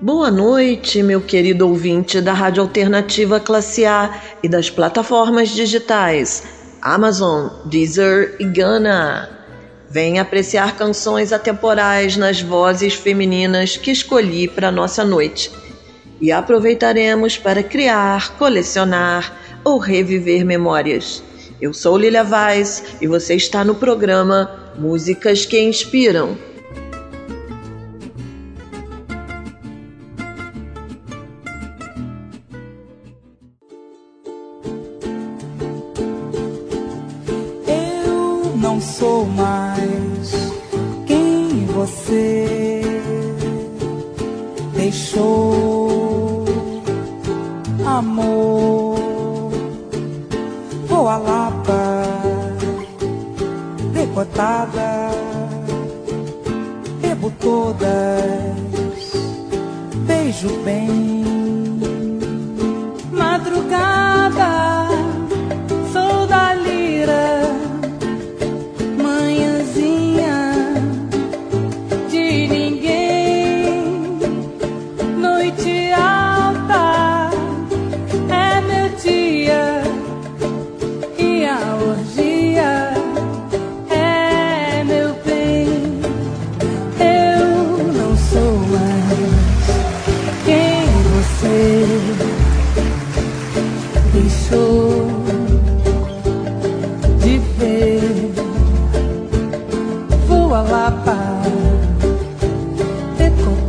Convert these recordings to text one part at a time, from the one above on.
Boa noite, meu querido ouvinte da Rádio Alternativa Classe A e das plataformas digitais Amazon, Deezer e Gana. Venha apreciar canções atemporais nas vozes femininas que escolhi para nossa noite. E aproveitaremos para criar, colecionar ou reviver memórias. Eu sou Lilia Vaz e você está no programa Músicas que Inspiram.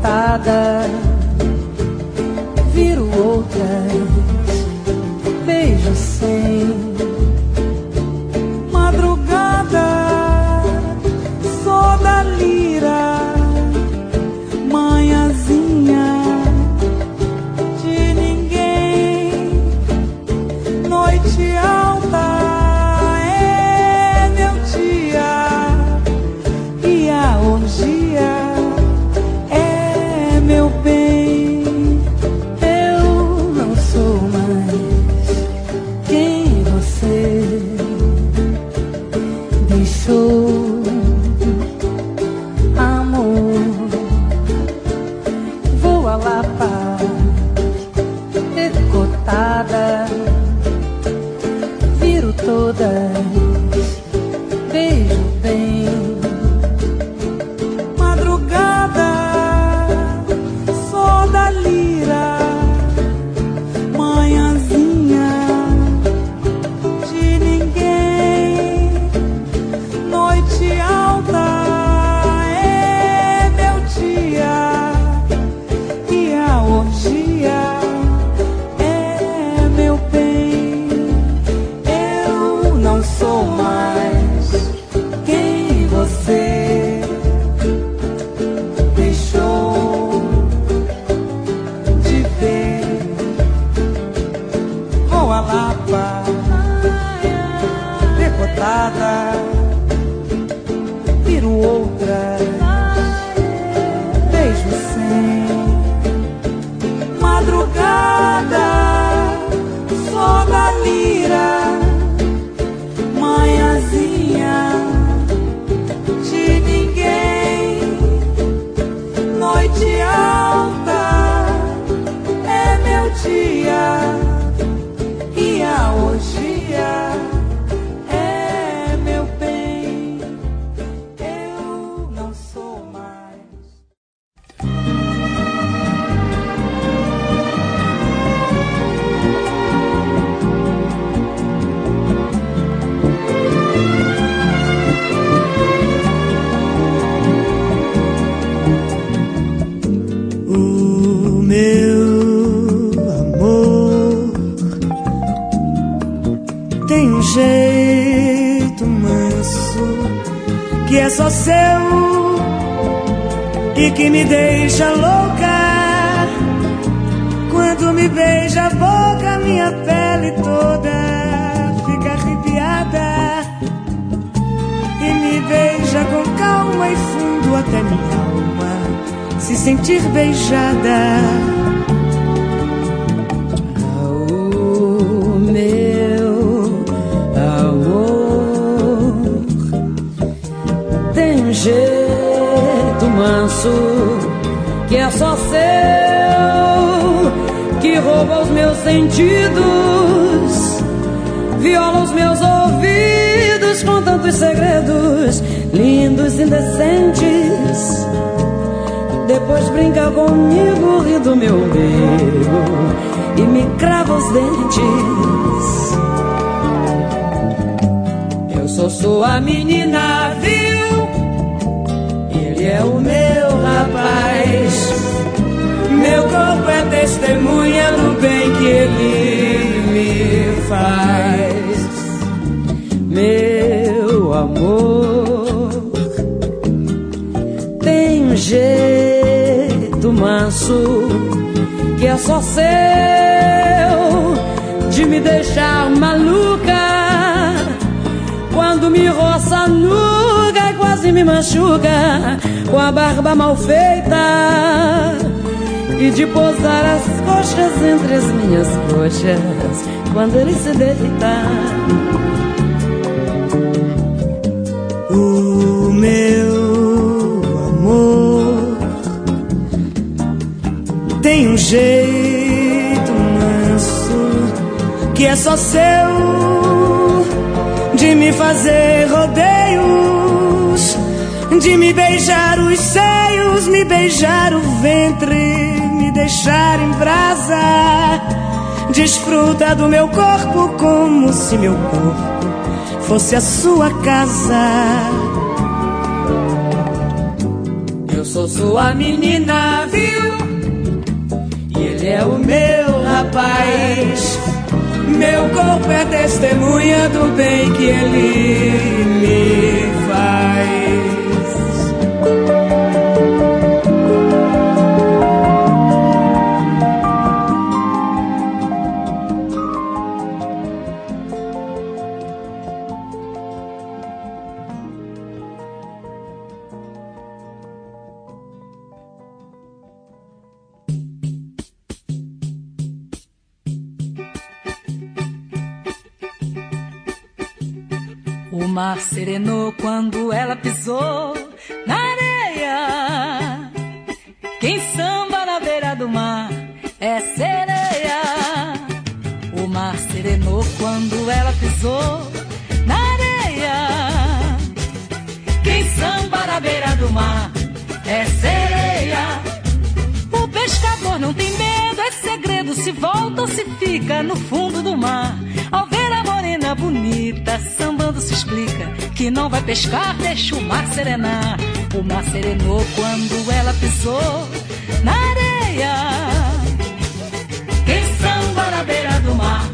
voltada sou sua menina, viu? Ele é o meu rapaz. Meu corpo é testemunha do bem que ele me faz. Meu amor tem um jeito manso que é só seu de me deixar maluca roça nuga e quase me machuca com a barba mal feita e de posar as coxas entre as minhas coxas quando ele se deita. O meu amor tem um jeito manso que é só seu de me fazer rodeios, de me beijar os seios, me beijar o ventre, me deixar em brasa. Desfruta do meu corpo como se meu corpo fosse a sua casa. Eu sou sua menina, viu? E ele é o meu rapaz. Meu corpo é testemunha do bem que ele me faz. Mar serenou quando ela pisou na areia. Quem samba na beira do mar é sereia. O mar serenou quando ela pisou na areia. Quem samba na beira do mar é sereia. O pescador não tem medo, é segredo. Se volta ou se fica no fundo do mar. Ao ver a morena bonita, sambando se explica que não vai pescar, deixa o mar serenar. O mar serenou quando ela pisou na areia. Quem samba na beira do mar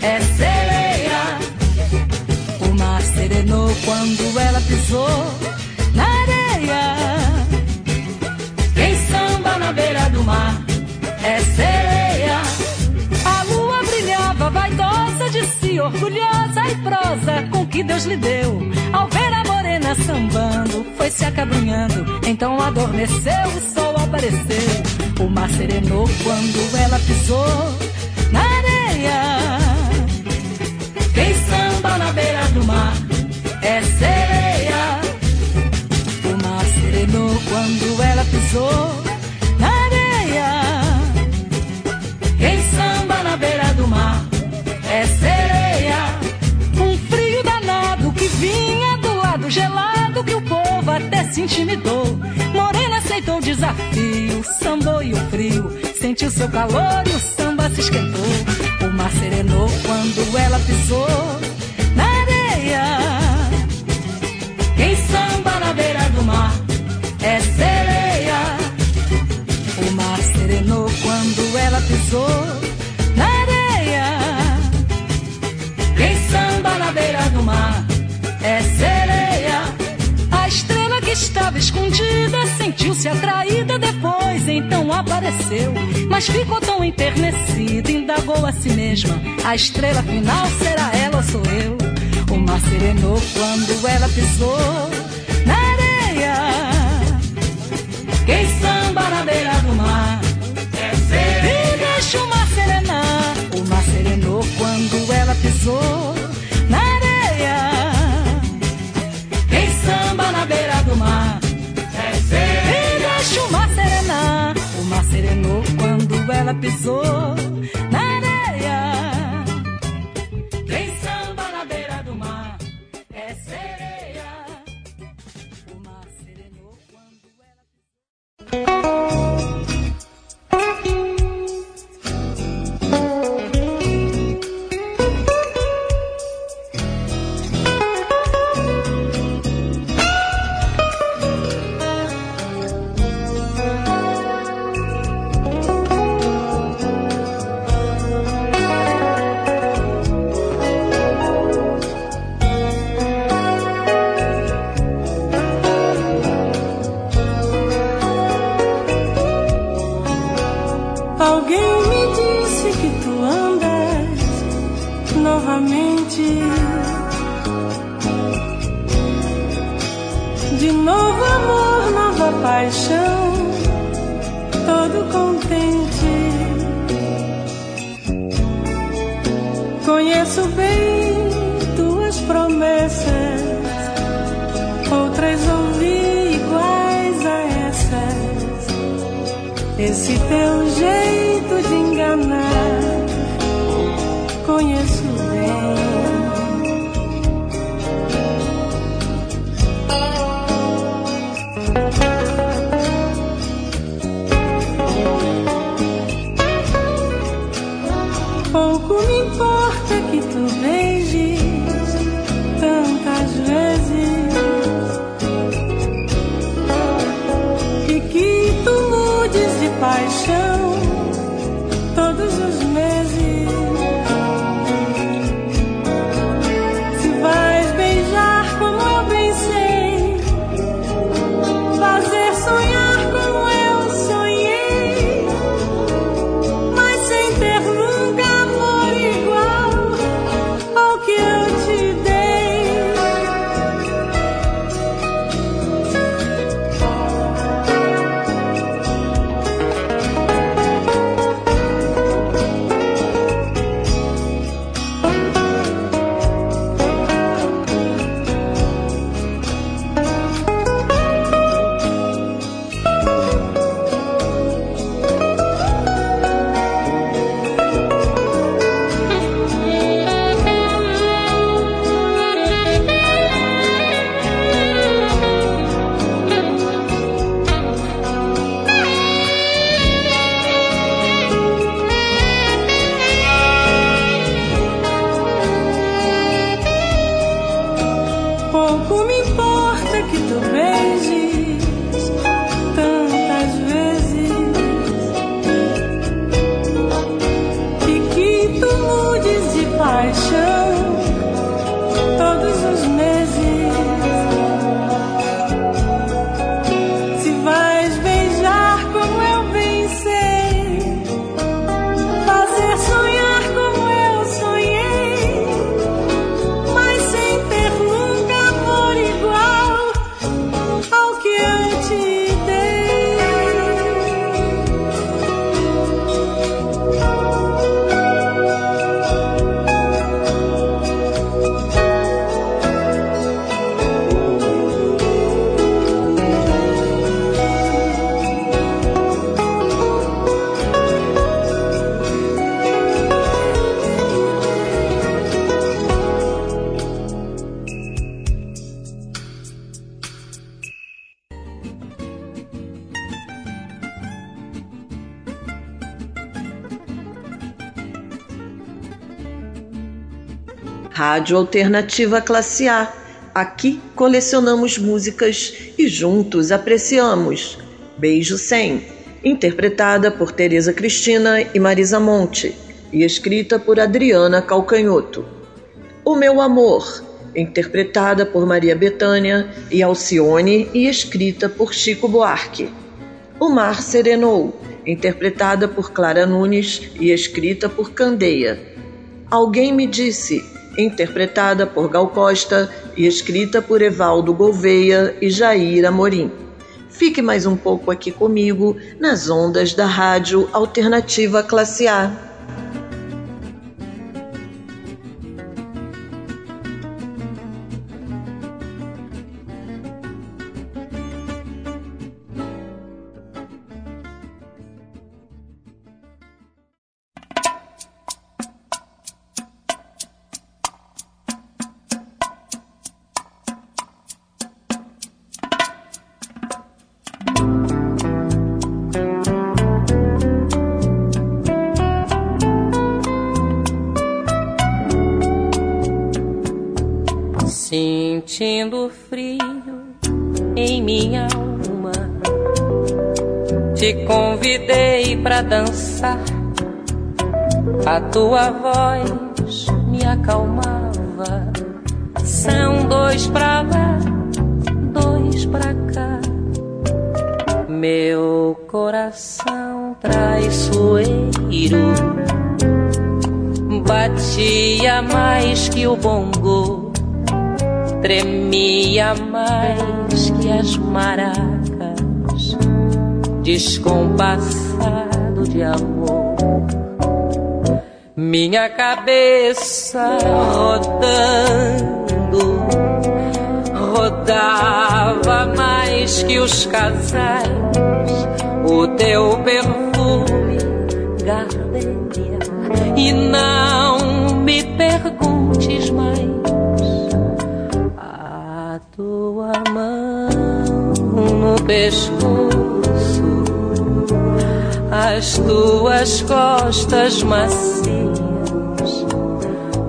é sereia. O mar serenou quando ela pisou na areia. Quem samba na beira do mar é sereia. Orgulhosa e prosa com que Deus lhe deu. Ao ver a morena sambando, foi se acabrunhando. Então adormeceu, o sol apareceu. O mar serenou quando ela pisou na areia. Quem samba na beira do mar é sereia. O mar serenou quando ela pisou se intimidou. Morena aceitou o desafio, sambou e o frio. Sentiu seu calor e o samba se esquentou. O mar serenou quando ela pisou na areia. Quem samba na beira do mar é sereia. O mar serenou quando ela pisou escondida sentiu-se atraída depois, então apareceu. Mas ficou tão enternecida, indagou a si mesma: a estrela final será ela ou sou eu? O mar serenou quando ela pisou na areia. Quem samba na beira do mar é sereia. E deixa o mar serenar. O mar serenou quando ela pisou ela pisou novamente. De novo amor, nova paixão, todo contente. Conheço bem tuas promessas, outras ouvi iguais a essas. Esse teu jeito de enganar conheço. Rádio Alternativa Classe A. Aqui colecionamos músicas e juntos apreciamos. Beijo 100, interpretada por Tereza Cristina e Marisa Monte e escrita por Adriana Calcanhoto. O Meu Amor, interpretada por Maria Bethânia e Alcione e escrita por Chico Buarque. O Mar Serenou, interpretada por Clara Nunes e escrita por Candeia. Alguém me disse, interpretada por Gal Costa e escrita por Evaldo Gouveia e Jair Amorim. Fique mais um pouco aqui comigo nas ondas da Rádio Alternativa Classe A. tua voz me acalmava. São dois pra lá, dois pra cá. Meu coração traiçoeiro batia mais que o bongo, tremia mais que as maracas, descompassado de amor. Minha cabeça rodando, rodava mais que os casais, o teu perfume gardenia. E não me perguntes mais. A tua mão no pescoço, as tuas costas macias.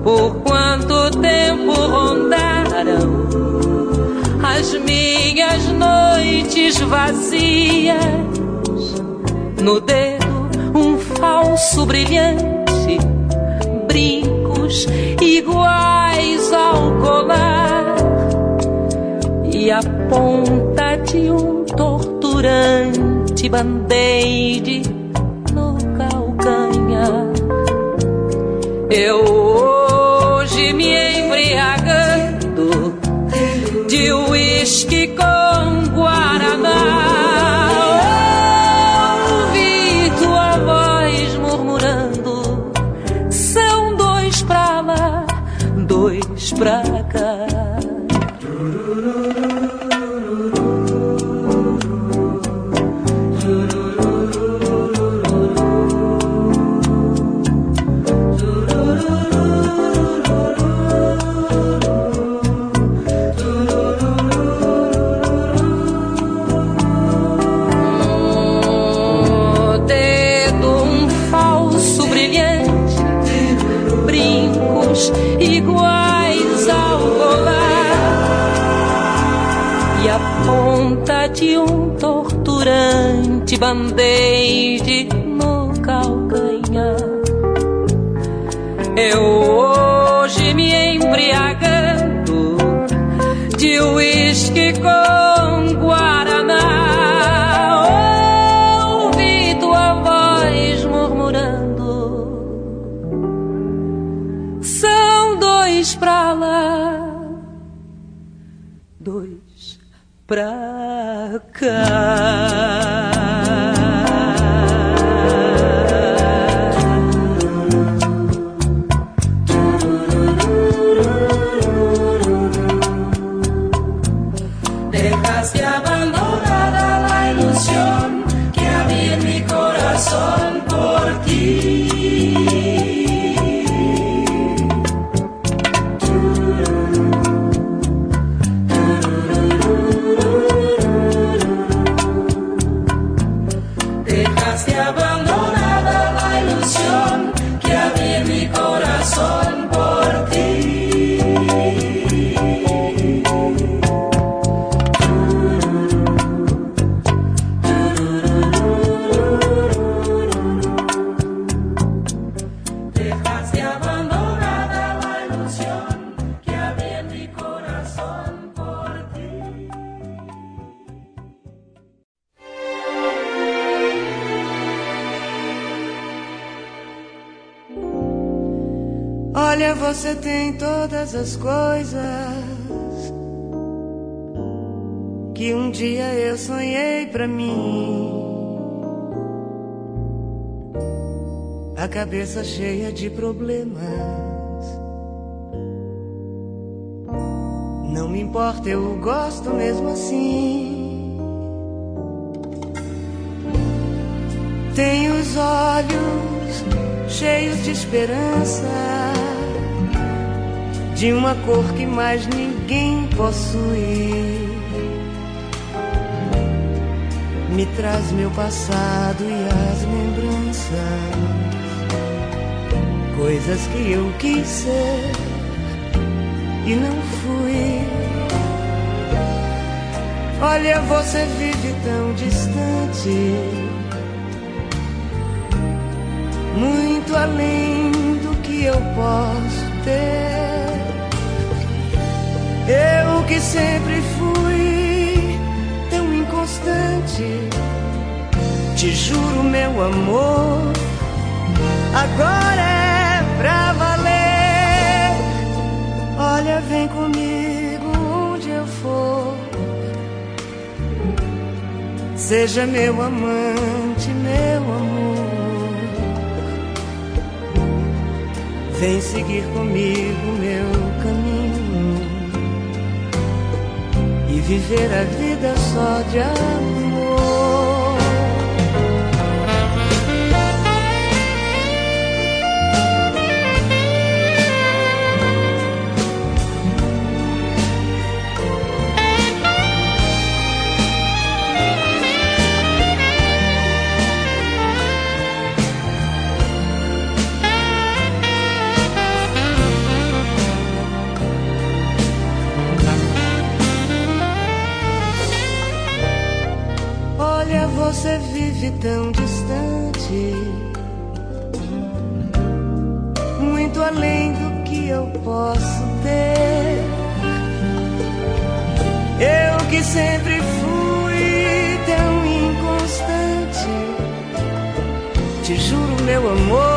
Por quanto tempo rondaram as minhas noites vazias no dedo um falso brilhante brincos iguais ao colar e a ponta de um torturante band-aid no calcanhar. Eu band-aid no calcanhar. Eu hoje me embriagando de uísque com guaraná. Ouvi tua voz murmurando. São dois pra lá, dois pra cá. Todas as coisas que um dia eu sonhei pra mim. A cabeça cheia de problemas. Não me importa, eu gosto mesmo assim. Tem os olhos cheios de esperança de uma cor que mais ninguém possui. Me traz meu passado e as lembranças, coisas que eu quis ser e não fui. Olha, você vive tão distante, muito além do que eu posso ter. Eu que sempre fui tão inconstante, te juro, meu amor, agora é pra valer. Olha, vem comigo onde eu for. Seja meu amante, meu amor. Vem seguir comigo meu viver a vida só de amor. Você vive tão distante, muito além do que eu posso ter. Eu que sempre fui tão inconstante, te juro, meu amor,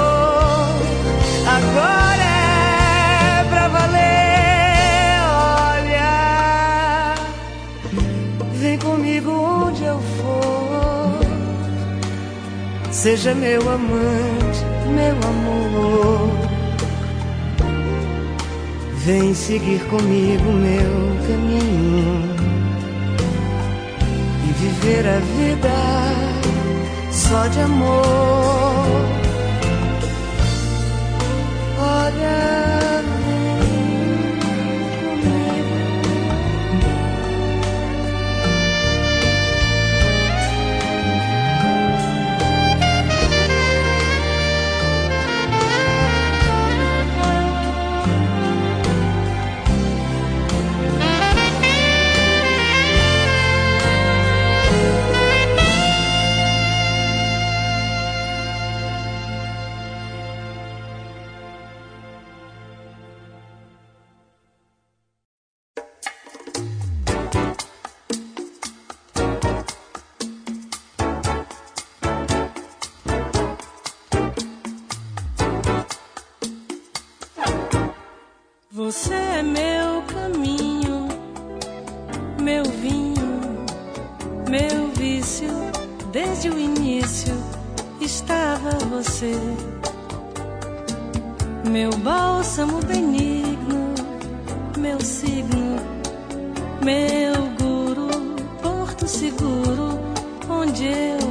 Seja meu amante, meu amor. Vem seguir comigo meu caminho e viver a vida só de amor. Signo, meu guru, porto seguro, onde eu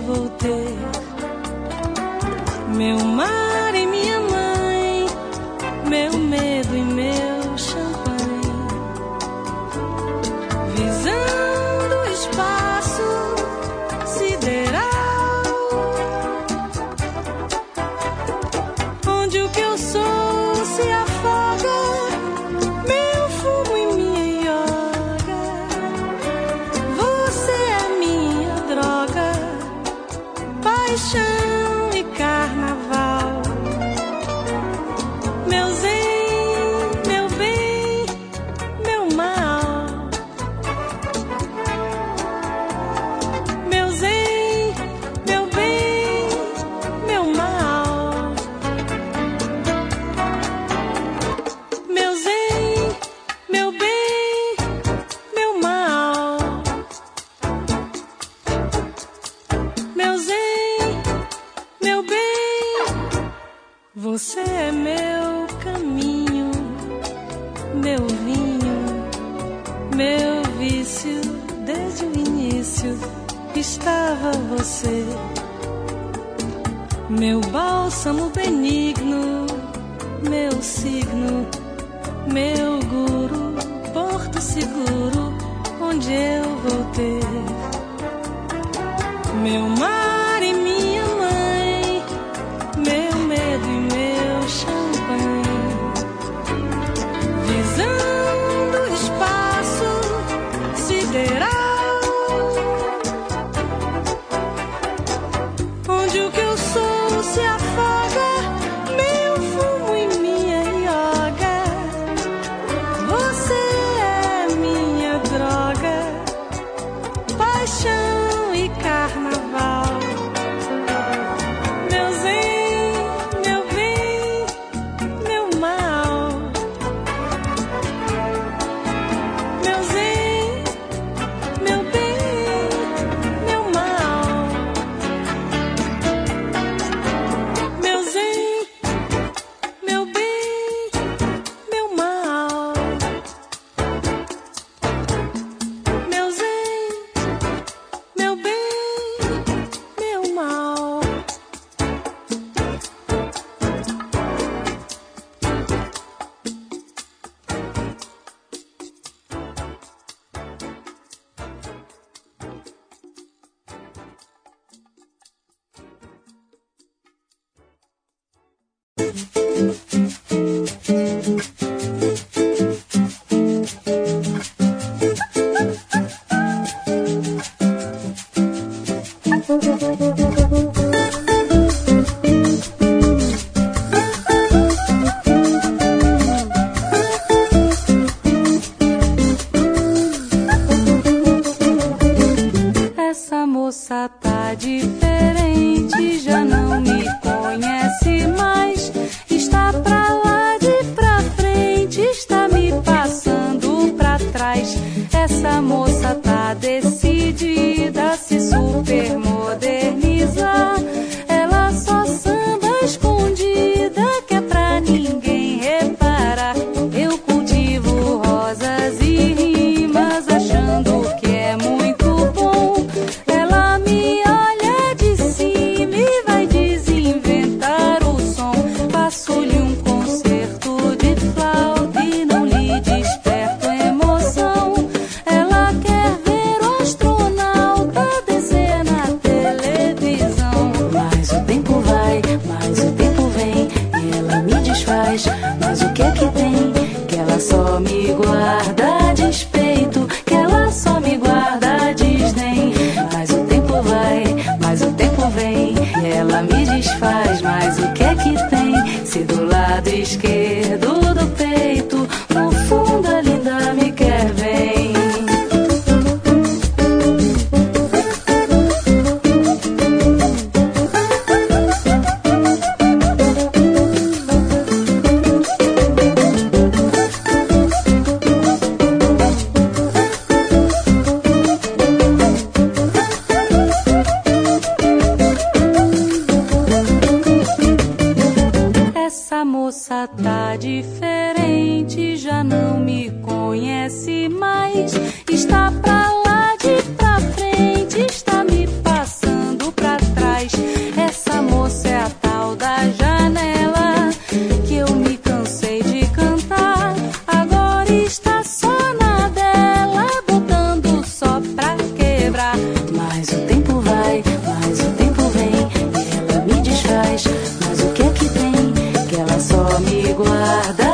guarda.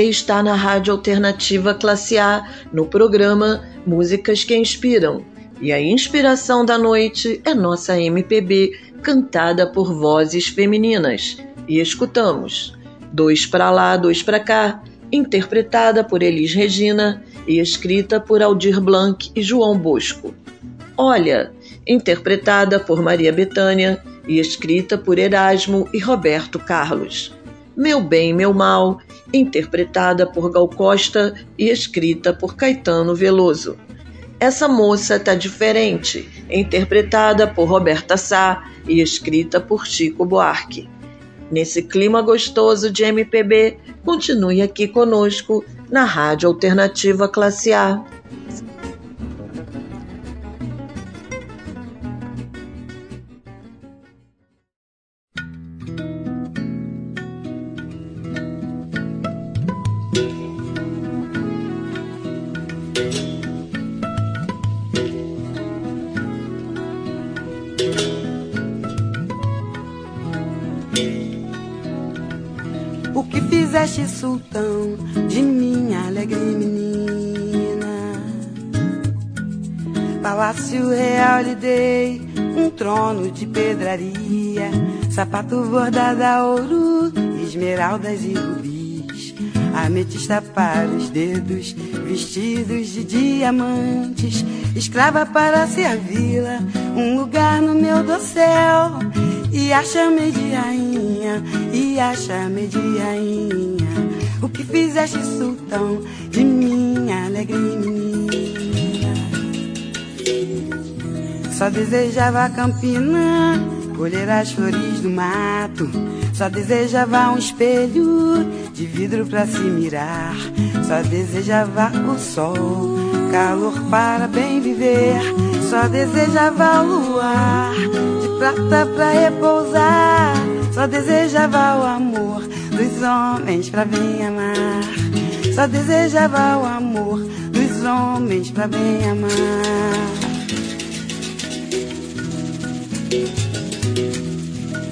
Você está na Rádio Alternativa Classe A, no programa Músicas que Inspiram. E a inspiração da noite é nossa MPB, cantada por vozes femininas. E escutamos Dois para lá, dois para cá, interpretada por Elis Regina e escrita por Aldir Blanc e João Bosco. Olha, interpretada por Maria Bethânia e escrita por Erasmo e Roberto Carlos. Meu Bem, Meu Mal, interpretada por Gal Costa e escrita por Caetano Veloso. Essa moça tá diferente, interpretada por Roberta Sá e escrita por Chico Buarque. Nesse clima gostoso de MPB, continue aqui conosco na Rádio Alternativa Classe A. sapato bordado a ouro, esmeraldas e rubis, ametista para os dedos, vestidos de diamantes, escrava para servi-la, um lugar no meu dossel, e a chamei de rainha, e a chamei de rainha, o que fizeste sultão de minha alegre menina. Só desejava Campina, colher as flores do mato. Só desejava um espelho de vidro para se mirar. Só desejava o sol, calor para bem viver. Só desejava o luar, de prata para repousar. Só desejava o amor dos homens para bem amar. Só desejava o amor dos homens para bem amar.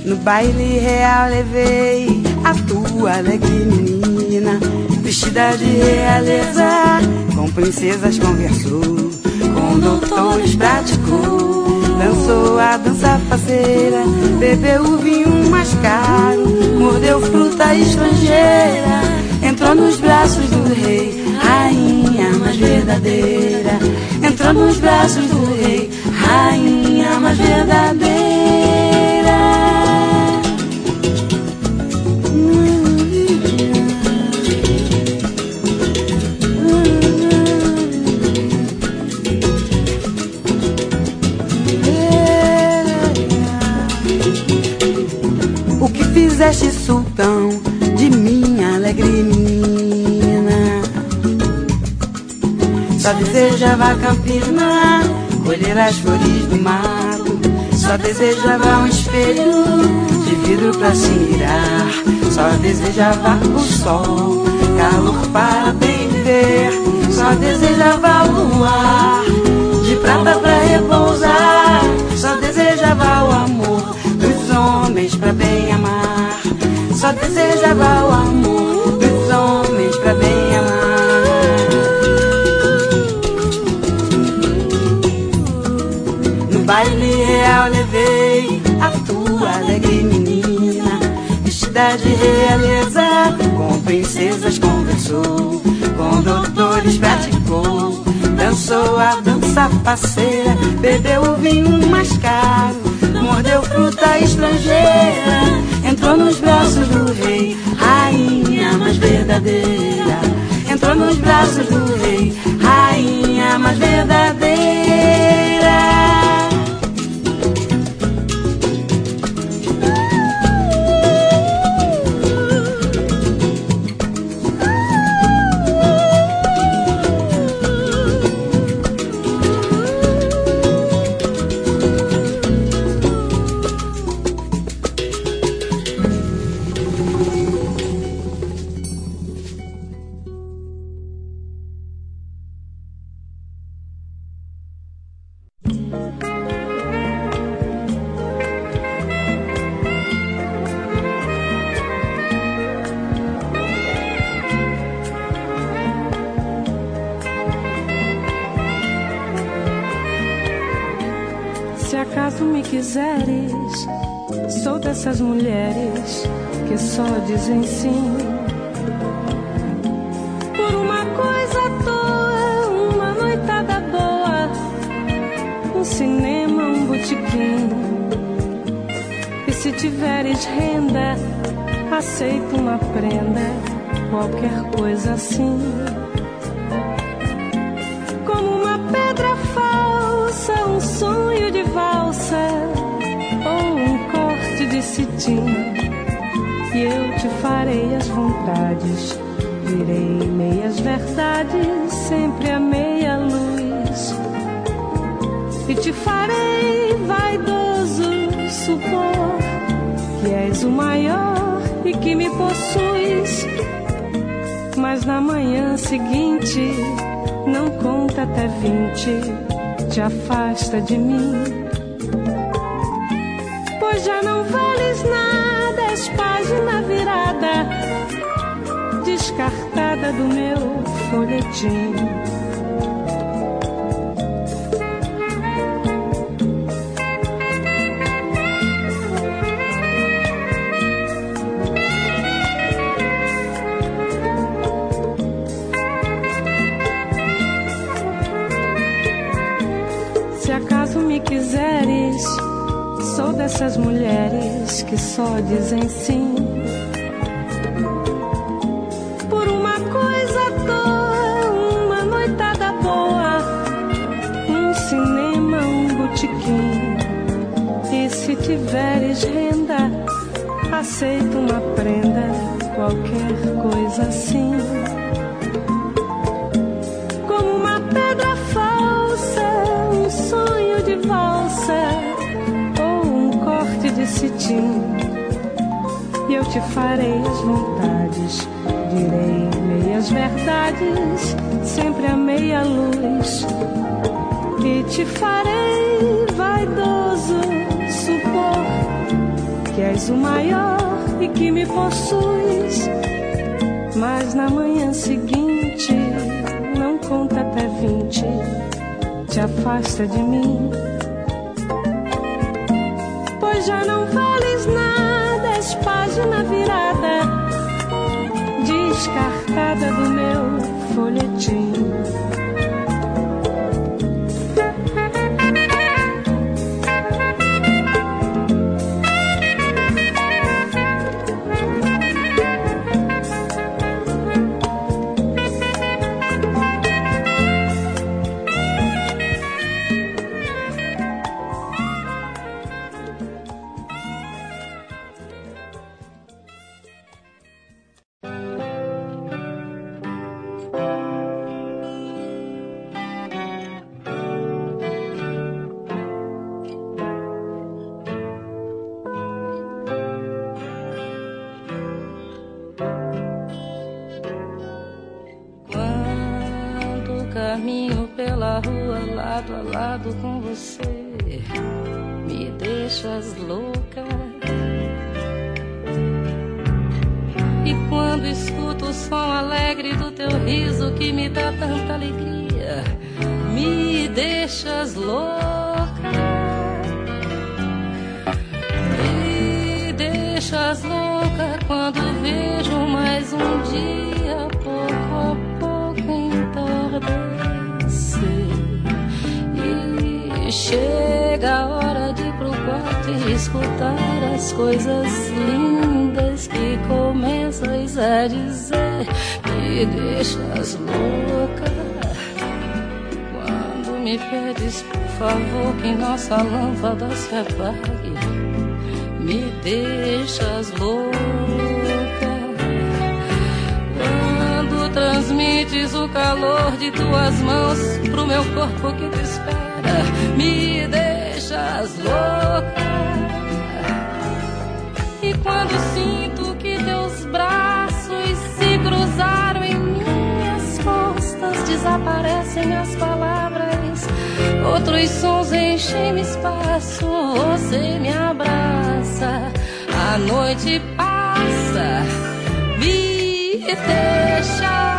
No baile real levei a tua alegre menina, vestida de realeza, com princesas conversou, com doutores praticou, dançou a dança faceira, bebeu o vinho mais caro, mordeu fruta estrangeira, entrou nos braços do rei, rainha mais verdadeira, entrou nos braços do rei, rainha mais verdadeira. Fizeste sultão de minha alegre menina? Só desejava campina, colher as flores do mato. Só desejava um espelho de vidro pra se mirar. Só desejava o sol, calor para bem viver. Só desejava o luar, de prata pra repousar. Só desejava o amor dos homens pra. Só desejava o amor dos homens pra bem amar. No baile real levei a tua alegre menina, vestida de realeza, com princesas conversou, com doutores praticou, dançou a dança parceira, bebeu o vinho mais caro, mordeu fruta estrangeira, entrou nos braços do rei, rainha mais verdadeira, entrou nos braços do Pois já não vales nada, és página virada, descartada do meu folhetim. Essas mulheres que só dizem sim. Por uma coisa à toa, uma noitada boa, um cinema, um botequim. E se tiveres renda, aceita uma prenda, qualquer coisa assim. Te farei as vontades, direi meias verdades, sempre a meia luz. E te farei vaidoso supor que és o maior e que me possuis. Mas na manhã seguinte, não conta até vinte, te afasta de mim descartada do meu folhetim. Apague, me deixas louca. Quando transmites o calor de tuas mãos pro meu corpo que outros sons enchem espaço, você me abraça, a noite passa, me deixas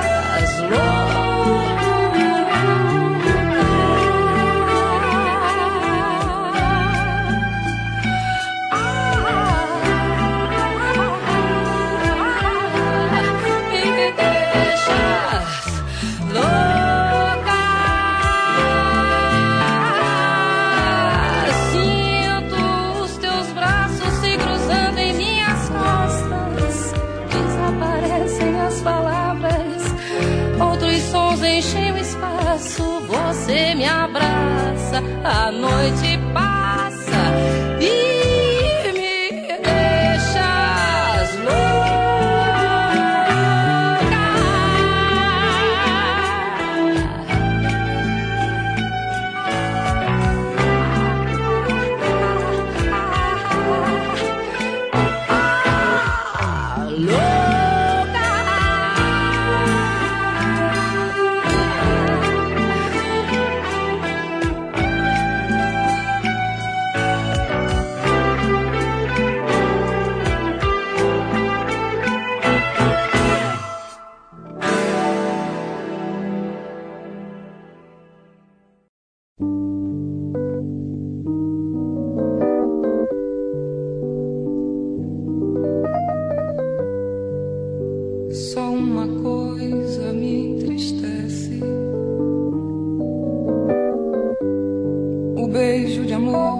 beijo de amor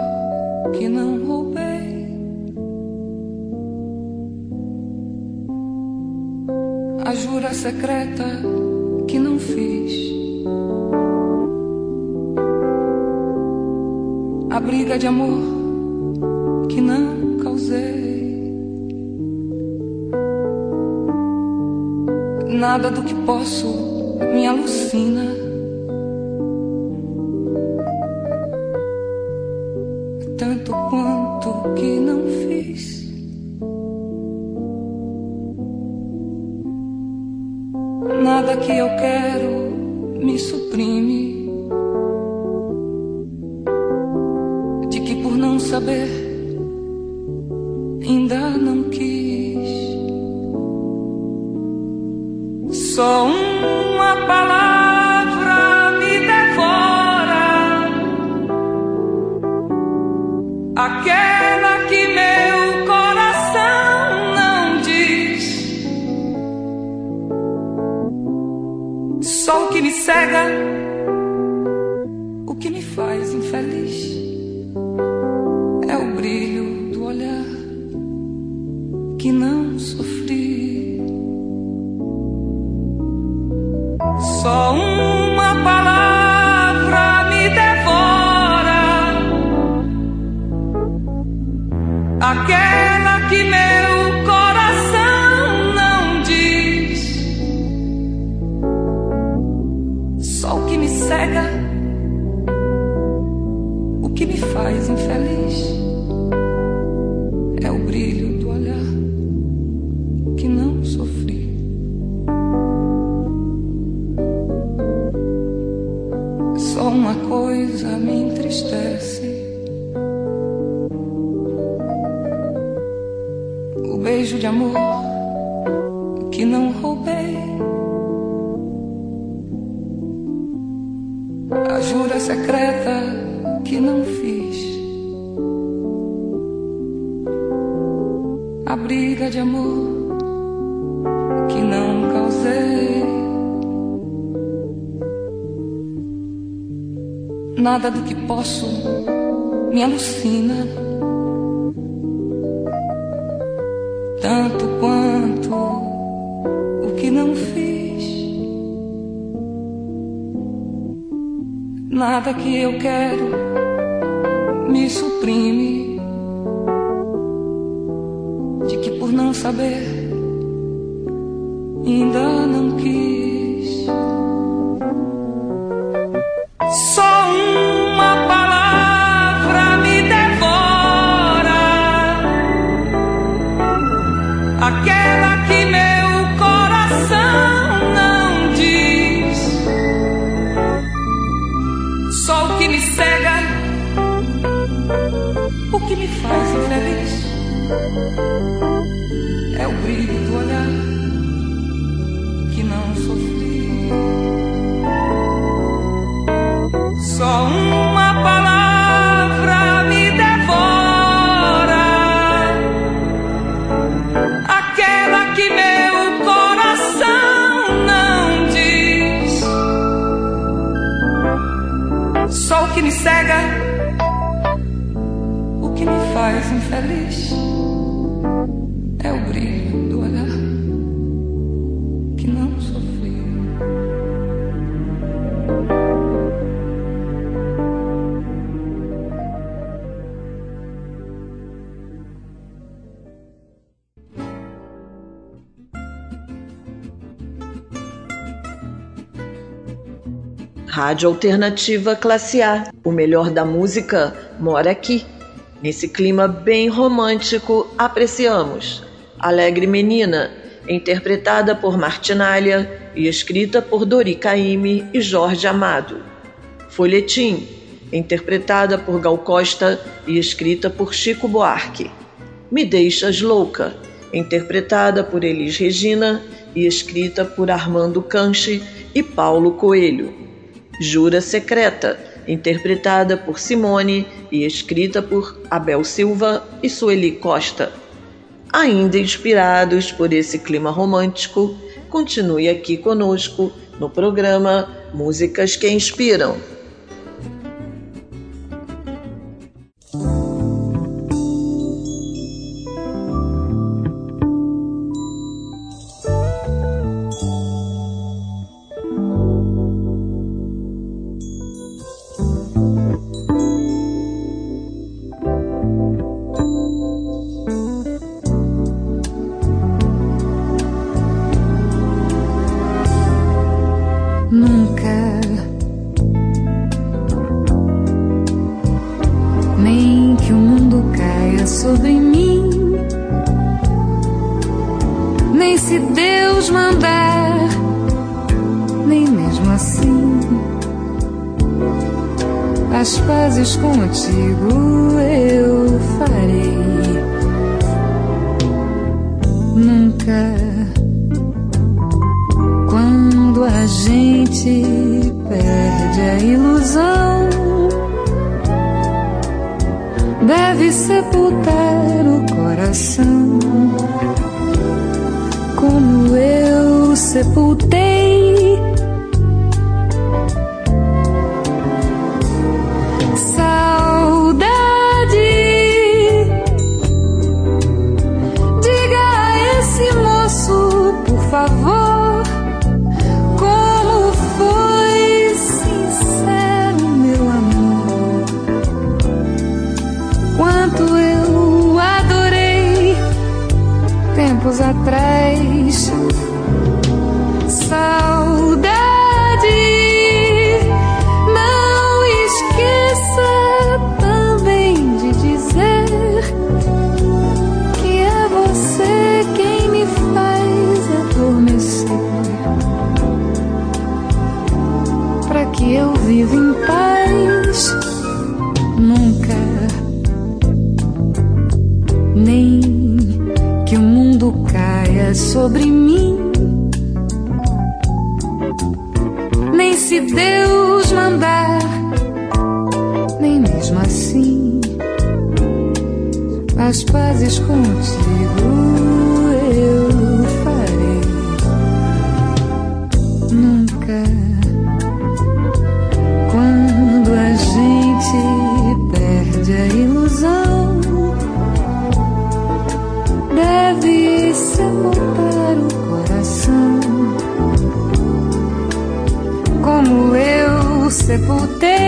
que não roubei. A jura secreta que não fiz. A briga de amor que não causei. Nada do que posso me alucina. Nada do que posso me alucina. Que me cega, o que me faz infeliz. Rádio Alternativa Classe A. O melhor da música mora aqui. Nesse clima bem romântico, apreciamos Alegre Menina, interpretada por Martinália e escrita por Dori Caymmi e Jorge Amado. Folhetim, interpretada por Gal Costa e escrita por Chico Buarque. Me Deixas Louca, interpretada por Elis Regina e escrita por Armando Canche e Paulo Coelho. Jura Secreta, interpretada por Simone e escrita por Abel Silva e Sueli Costa. Ainda inspirados por esse clima romântico, continue aqui conosco no programa Músicas que Inspiram. Se Deus mandar, nem mesmo assim. As pazes contigo eu farei. Nunca, quando a gente perde a ilusão, deve sepultar o coração como eu sepultei. As pazes contigo eu farei. Nunca, quando a gente perde a ilusão deve sepultar o coração, como eu sepultei.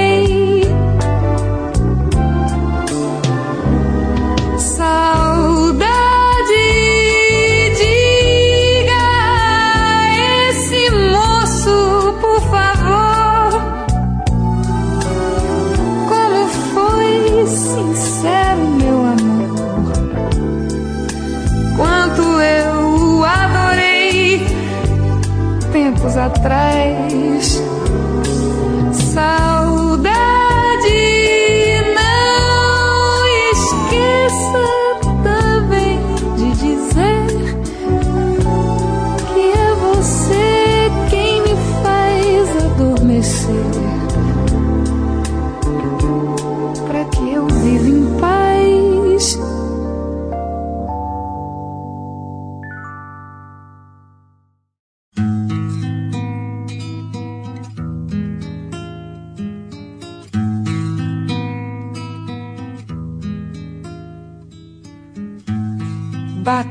Atrás.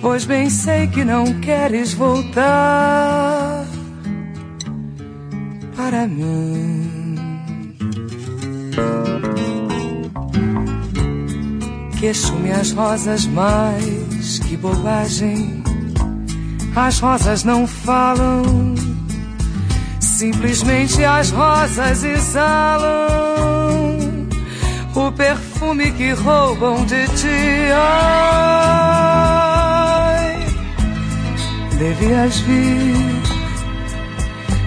Pois bem sei que não queres voltar para mim. Queixo-me as rosas mais que bobagem. As rosas não falam, simplesmente as rosas exalam o perfume que roubam de ti. Ai, devias vir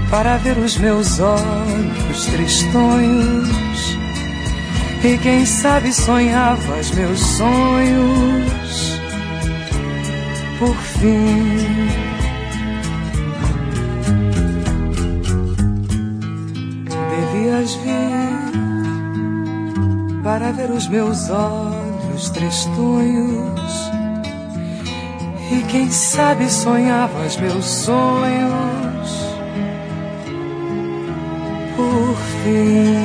para ver os meus olhos tristonhos e quem sabe sonhavas meus sonhos por fim. Devias vir para ver os meus olhos tristonhos. E quem sabe sonhavas meus sonhos por fim.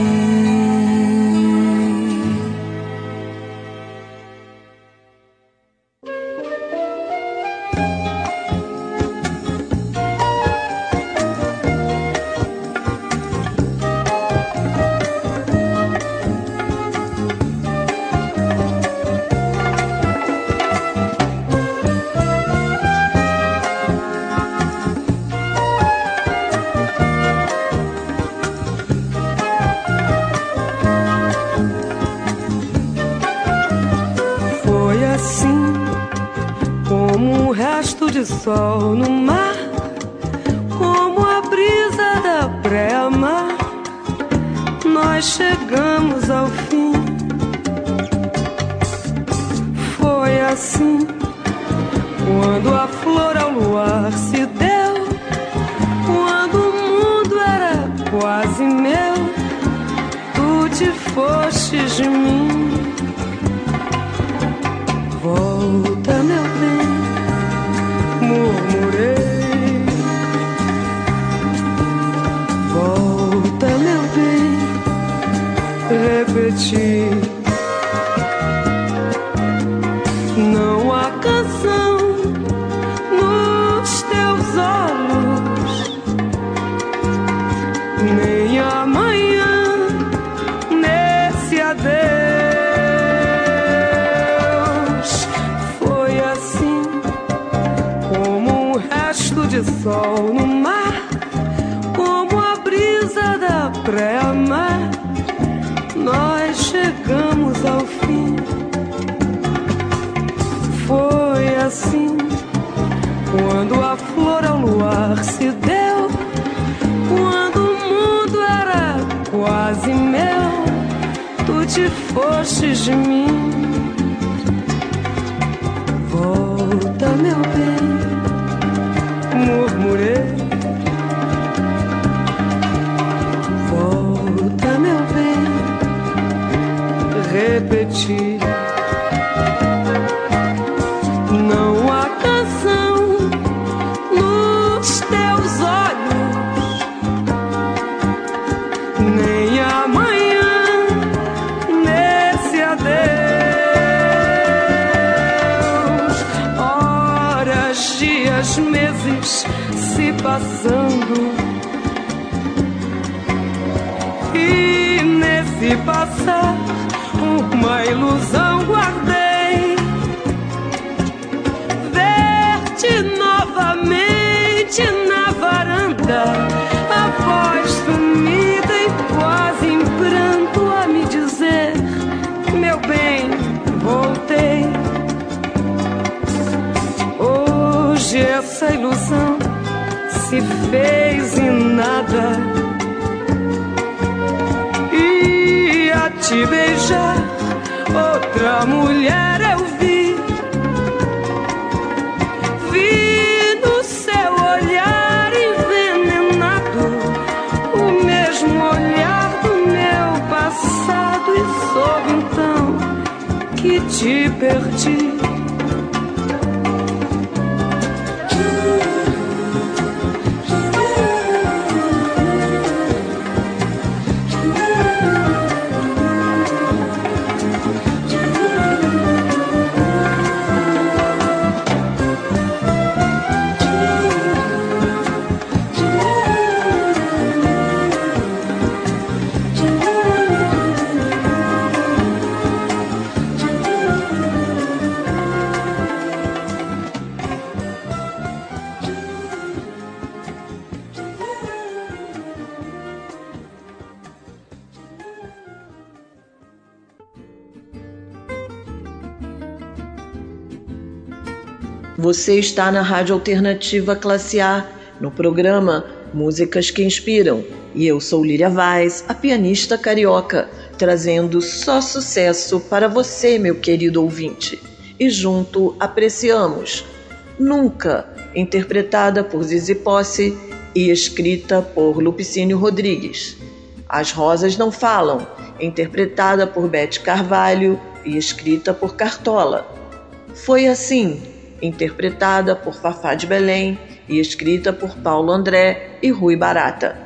De sol no mar, como a brisa da pré-mar, nós chegamos ao fim. Foi assim, quando a flor ao luar se deu, quando o mundo era quase meu, tu te fostes de mim. Repeti. Não há canção nos teus olhos, nem amanhã nesse adeus. Foi assim, como um resto de sol no passando. E nesse passar, uma ilusão guardei ver-te novamente na varanda, a voz sumida e quase em pranto a me dizer: Meu bem, voltei. Hoje essa ilusão se fez em nada. E a te beijar, outra mulher eu vi. Vi no seu olhar envenenado o mesmo olhar do meu passado e soube então que te perdi. Você está na Rádio Alternativa Classe A, no programa Músicas que Inspiram. E eu sou Lília Vaz, a pianista carioca, trazendo só sucesso para você, meu querido ouvinte. E junto apreciamos Nunca, interpretada por Zizi Posse e escrita por Lupicínio Rodrigues. As Rosas Não Falam, interpretada por Bete Carvalho e escrita por Cartola. Foi assim, interpretada por Fafá de Belém e escrita por Paulo André e Rui Barata.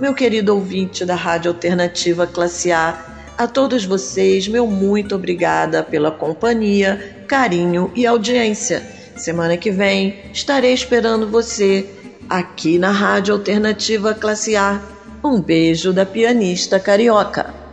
Meu querido ouvinte da Rádio Alternativa Classe A, a todos vocês, meu muito obrigada pela companhia, carinho e audiência. Semana que vem estarei esperando você aqui na Rádio Alternativa Classe A. Um beijo da pianista carioca.